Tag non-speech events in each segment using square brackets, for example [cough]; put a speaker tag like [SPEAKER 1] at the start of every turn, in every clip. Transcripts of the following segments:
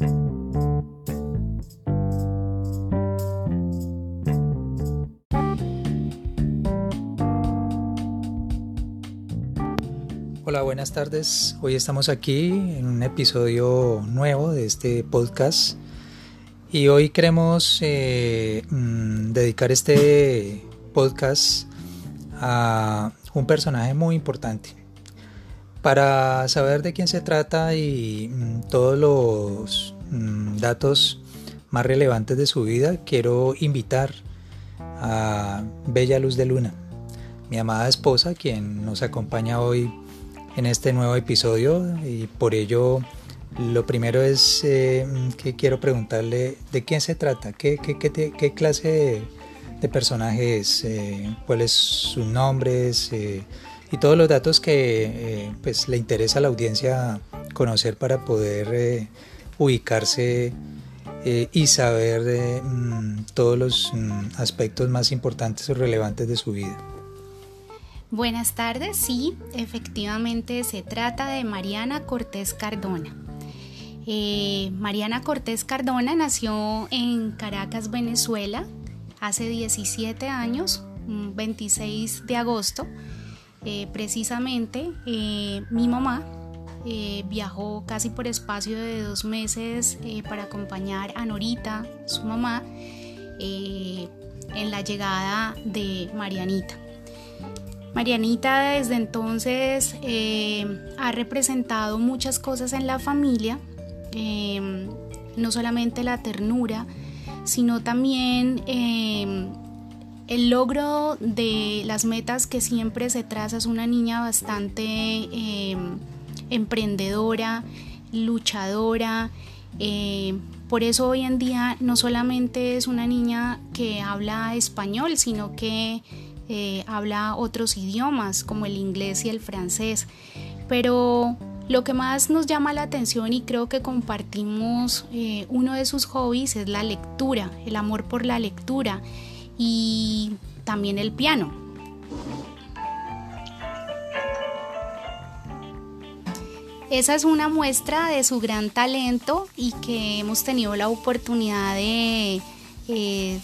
[SPEAKER 1] Hola, buenas tardes. Hoy estamos aquí en un episodio nuevo de este podcast y hoy queremos eh, mm, dedicar este podcast a un personaje muy importante. Para saber de quién se trata y mm, todos los mm, datos más relevantes de su vida, quiero invitar a Bella Luz de Luna, mi amada esposa, quien nos acompaña hoy en este nuevo episodio. Y por ello lo primero es eh, que quiero preguntarle de quién se trata, qué, qué, clase de, personaje es, eh, cuáles sus nombres y todos los datos que pues, le interesa a la audiencia conocer para poder ubicarse y saber mm, todos los mm, aspectos más importantes o relevantes de su vida.
[SPEAKER 2] Buenas tardes, sí, efectivamente se trata de Mariana Cortés Cardona. Eh, Mariana Cortés Cardona nació en Caracas, Venezuela, hace 17 años, 26 de agosto. Eh, precisamente eh, mi mamá viajó casi por espacio de dos meses para acompañar a Norita, su mamá, en la llegada de Marianita. Marianita desde entonces eh, ha representado muchas cosas en la familia, no solamente la ternura, sino también el logro de las metas que siempre se traza. Es una niña bastante em, emprendedora, luchadora. por eso hoy en día no solamente es una niña que habla español, sino que eh, habla otros idiomas como el inglés y el francés, pero lo que más nos llama la atención y creo que compartimos eh, uno de sus hobbies es la lectura, el amor por la lectura y también el piano. Esa es una muestra de su gran talento y que hemos tenido la oportunidad de eh,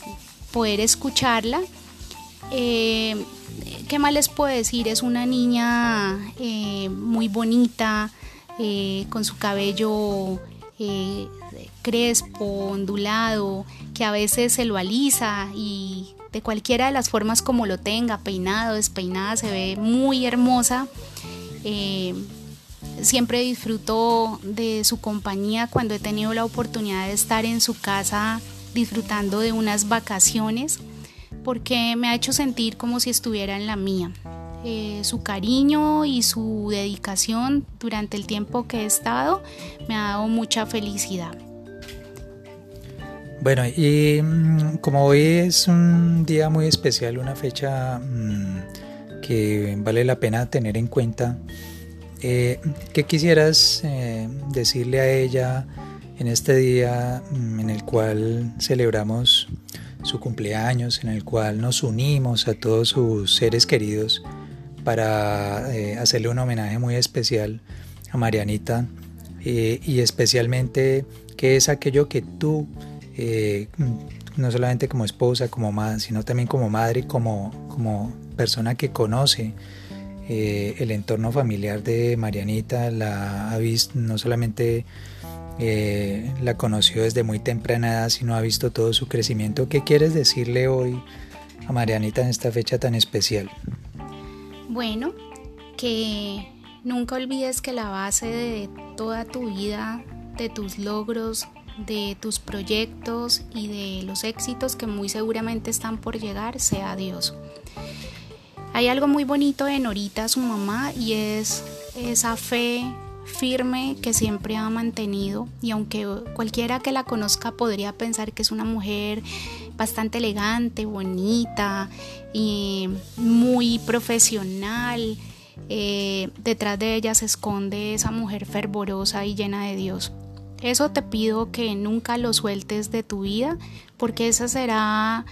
[SPEAKER 2] poder escucharla eh, ¿Qué más les puedo decir? Es una niña eh, muy bonita, con su cabello crespo, ondulado, que a veces se lo alisa y de cualquiera de las formas como lo tenga, peinado, despeinada, se ve muy hermosa. siempre disfruto de su compañía cuando he tenido la oportunidad de estar en su casa disfrutando de unas vacaciones porque me ha hecho sentir como si estuviera en la mía. Eh, su cariño y su dedicación durante el tiempo que he estado me ha dado mucha felicidad.
[SPEAKER 1] Bueno, y mm, como hoy es un día muy especial, una fecha mm, que vale la pena tener en cuenta, eh, ¿qué quisieras eh, decirle a ella en este día mm, en el cual celebramos su cumpleaños en el cual nos unimos a todos sus seres queridos para eh, hacerle un homenaje muy especial a Marianita y especialmente qué es aquello que tú, eh, no solamente como esposa, como madre, sino también como madre, como, como persona que conoce el entorno familiar de Marianita, la ha visto no solamente eh, la conoció desde muy temprana edad, sino ha visto todo su crecimiento. ¿Qué quieres decirle hoy a Marianita en esta fecha tan especial?
[SPEAKER 2] Bueno, que nunca olvides que la base de toda tu vida, de tus logros, de tus proyectos y de los éxitos que muy seguramente están por llegar, sea Dios. Hay algo muy bonito en Norita, su mamá, y es esa fe firme que siempre ha mantenido y aunque cualquiera que la conozca podría pensar que es una mujer bastante elegante, bonita y muy profesional, eh, detrás de ella se esconde esa mujer fervorosa y llena de Dios. Eso te pido que nunca lo sueltes de tu vida porque esa será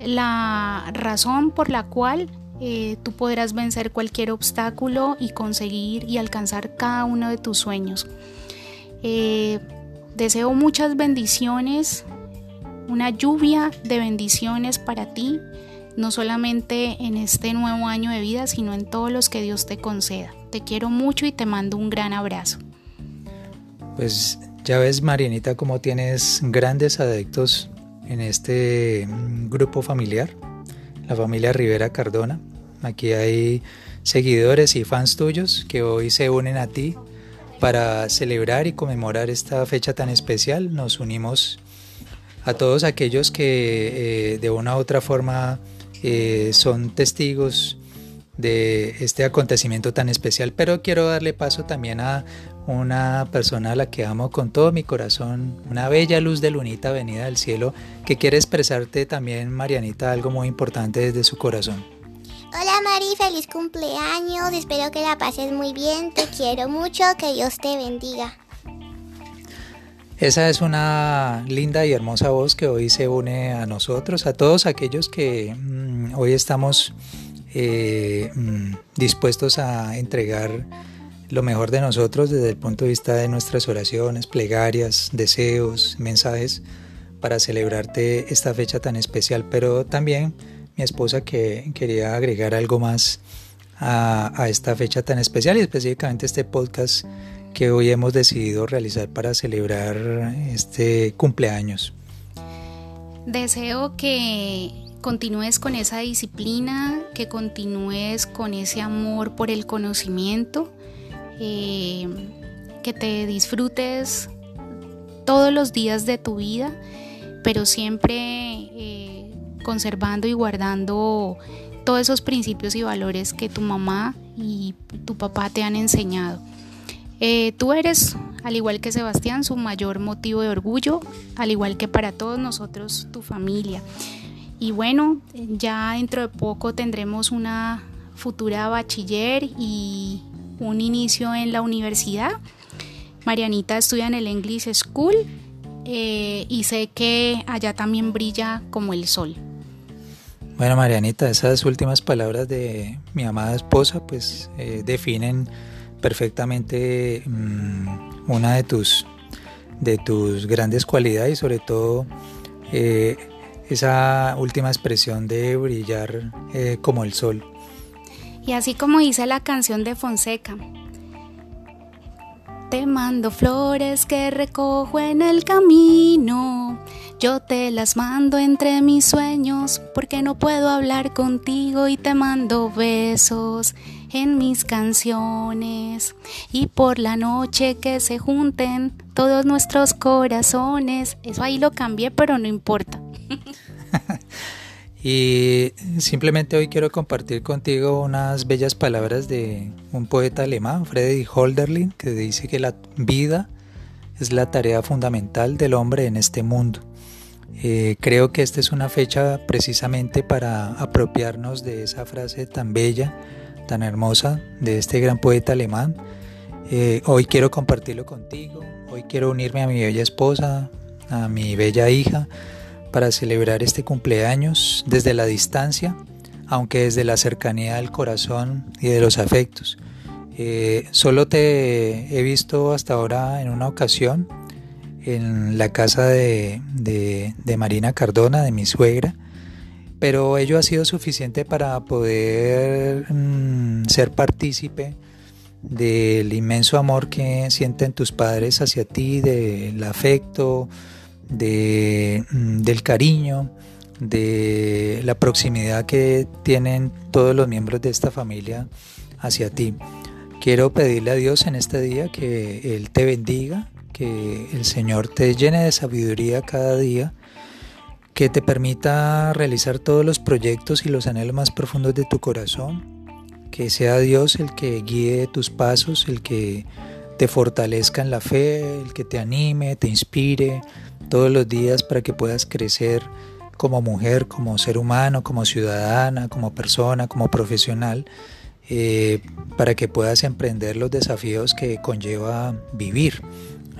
[SPEAKER 2] la razón por la cual eh, tú podrás vencer cualquier obstáculo y conseguir y alcanzar cada uno de tus sueños. Eh, Deseo muchas bendiciones, una lluvia de bendiciones para ti, no solamente en este nuevo año de vida, sino en todos los que Dios te conceda. Te quiero mucho y te mando un gran abrazo.
[SPEAKER 1] Pues ya ves, Marianita, cómo tienes grandes adeptos en este mm, grupo familiar, la familia Rivera Cardona. Aquí hay seguidores y fans tuyos que hoy se unen a ti para celebrar y conmemorar esta fecha tan especial. Nos unimos a todos aquellos que eh, de una u otra forma eh, son testigos de este acontecimiento tan especial, pero quiero darle paso también a una persona a la que amo con todo mi corazón, una bella luz de lunita venida del cielo, que quiere expresarte también, Marianita, algo muy importante desde su corazón.
[SPEAKER 3] Hola Mari, feliz cumpleaños, espero que la pases muy bien, te quiero mucho, que Dios te bendiga.
[SPEAKER 1] Esa es una linda y hermosa voz que hoy se une a nosotros, a todos aquellos que mm, hoy estamos eh, mm, dispuestos a entregar lo mejor de nosotros desde el punto de vista de nuestras oraciones, plegarias, deseos, mensajes para celebrarte esta fecha tan especial, pero también mi esposa que quería agregar algo más a, a esta fecha tan especial y específicamente este podcast que hoy hemos decidido realizar para celebrar este cumpleaños.
[SPEAKER 2] Deseo que continúes con esa disciplina, que continúes con ese amor por el conocimiento, eh, que te disfrutes todos los días de tu vida, pero siempre eh, conservando y guardando todos esos principios y valores que tu mamá y tu papá te han enseñado. Eh, tú eres, al igual que Sebastián, su mayor motivo de orgullo, al igual que para todos nosotros, tu familia. Y bueno, ya dentro de poco tendremos una futura bachiller y un inicio en la universidad. Marianita estudia en el English School eh, y sé que allá también brilla como el sol.
[SPEAKER 1] Bueno, Marianita, esas últimas palabras de mi amada esposa pues eh, definen perfectamente mm, una de tus, de tus grandes cualidades y sobre todo eh, esa última expresión de brillar como el sol.
[SPEAKER 2] Y así como dice la canción de Fonseca, te mando flores que recojo en el camino. Yo te las mando entre mis sueños porque no puedo hablar contigo y te mando besos en mis canciones. Y por la noche que se junten todos nuestros corazones. Eso ahí lo cambié, pero no importa. [laughs]
[SPEAKER 1] Y simplemente hoy quiero compartir contigo unas bellas palabras de un poeta alemán, Friedrich Holderlin, que dice que la vida es la tarea fundamental del hombre en este mundo. Eh, creo que esta es una fecha precisamente para apropiarnos de esa frase tan bella, tan hermosa de este gran poeta alemán. Eh, hoy quiero compartirlo contigo, hoy quiero unirme a mi bella esposa, a mi bella hija, para celebrar este cumpleaños desde la distancia, aunque desde la cercanía del corazón y de los afectos. Eh, solo te he visto hasta ahora en una ocasión en la casa de, Marina Cardona, de mi suegra, pero ello ha sido suficiente para poder mm, ser partícipe del inmenso amor que sienten tus padres hacia ti, del afecto, de, mm, del cariño, de la proximidad que tienen todos los miembros de esta familia hacia ti. Quiero pedirle a Dios en este día que Él te bendiga, que el Señor te llene de sabiduría cada día, que te permita realizar todos los proyectos y los anhelos más profundos de tu corazón, que sea Dios el que guíe tus pasos, el que te fortalezca en la fe, el que te anime, te inspire, todos los días para que puedas crecer como mujer, como ser humano, como ciudadana, como persona, como profesional, eh, para que puedas emprender los desafíos que conlleva vivir.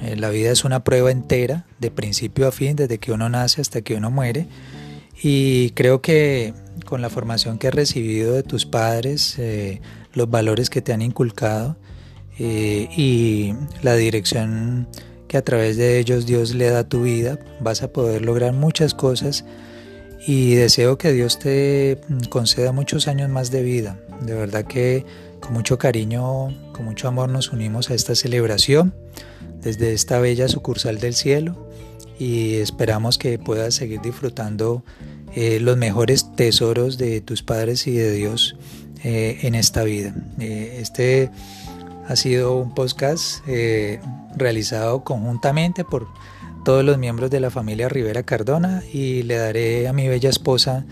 [SPEAKER 1] Eh, la vida es una prueba entera, de principio a fin, desde que uno nace hasta que uno muere. Y creo que con la formación que has recibido de tus padres, eh, los valores que te han inculcado y la dirección que a través de ellos Dios le da tu vida, vas a poder lograr muchas cosas y deseo que Dios te mm, conceda muchos años más de vida. De verdad que con mucho cariño, con mucho amor nos unimos a esta celebración desde esta bella sucursal del cielo y esperamos que puedas seguir disfrutando eh, los mejores tesoros de tus padres y de Dios eh, en esta vida. Eh, este ha sido un podcast realizado conjuntamente por todos los miembros de la familia Rivera Cardona y le daré a mi bella esposa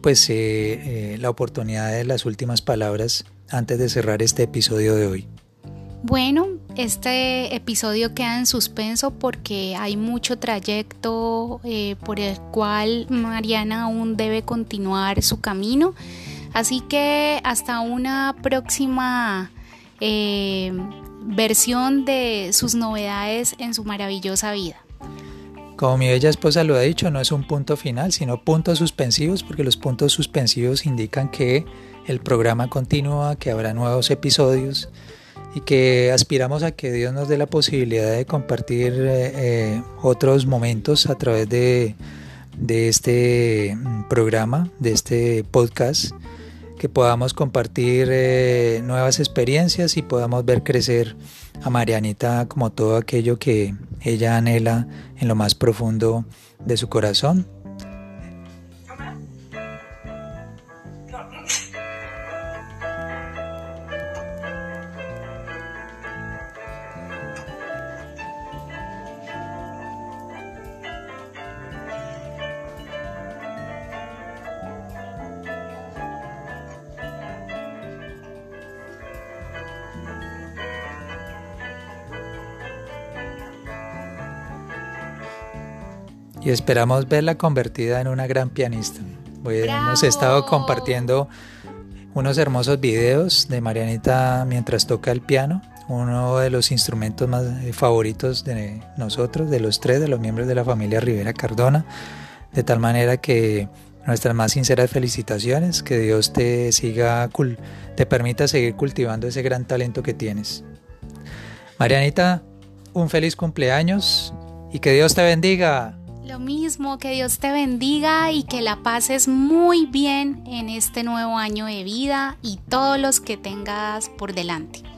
[SPEAKER 1] pues la oportunidad de las últimas palabras antes de cerrar este episodio de hoy.
[SPEAKER 2] Bueno, este episodio queda en suspenso porque hay mucho trayecto eh, por el cual Mariana aún debe continuar su camino. Así que hasta una próxima eh, versión de sus novedades en su maravillosa vida.
[SPEAKER 1] Como mi bella esposa lo ha dicho, no es un punto final, sino puntos suspensivos, porque los puntos suspensivos indican que el programa continúa, que habrá nuevos episodios y que aspiramos a que Dios nos dé la posibilidad de compartir eh, eh, otros momentos a través de, este mm, programa, de este podcast, que podamos compartir eh, nuevas experiencias y podamos ver crecer a Marianita como todo aquello que ella anhela en lo más profundo de su corazón y esperamos verla convertida en una gran pianista. hemos estado compartiendo unos hermosos videos de Marianita mientras toca el piano, uno de los instrumentos más eh, favoritos de nosotros, de los tres, de los miembros de la familia Rivera Cardona, de tal manera que nuestras más sinceras felicitaciones, que Dios te siga, te permita seguir cultivando ese gran talento que tienes. Marianita, un feliz cumpleaños y que Dios te bendiga.
[SPEAKER 2] Lo mismo, que Dios te bendiga y que la pases muy bien en este nuevo año de vida y todos los que tengas por delante.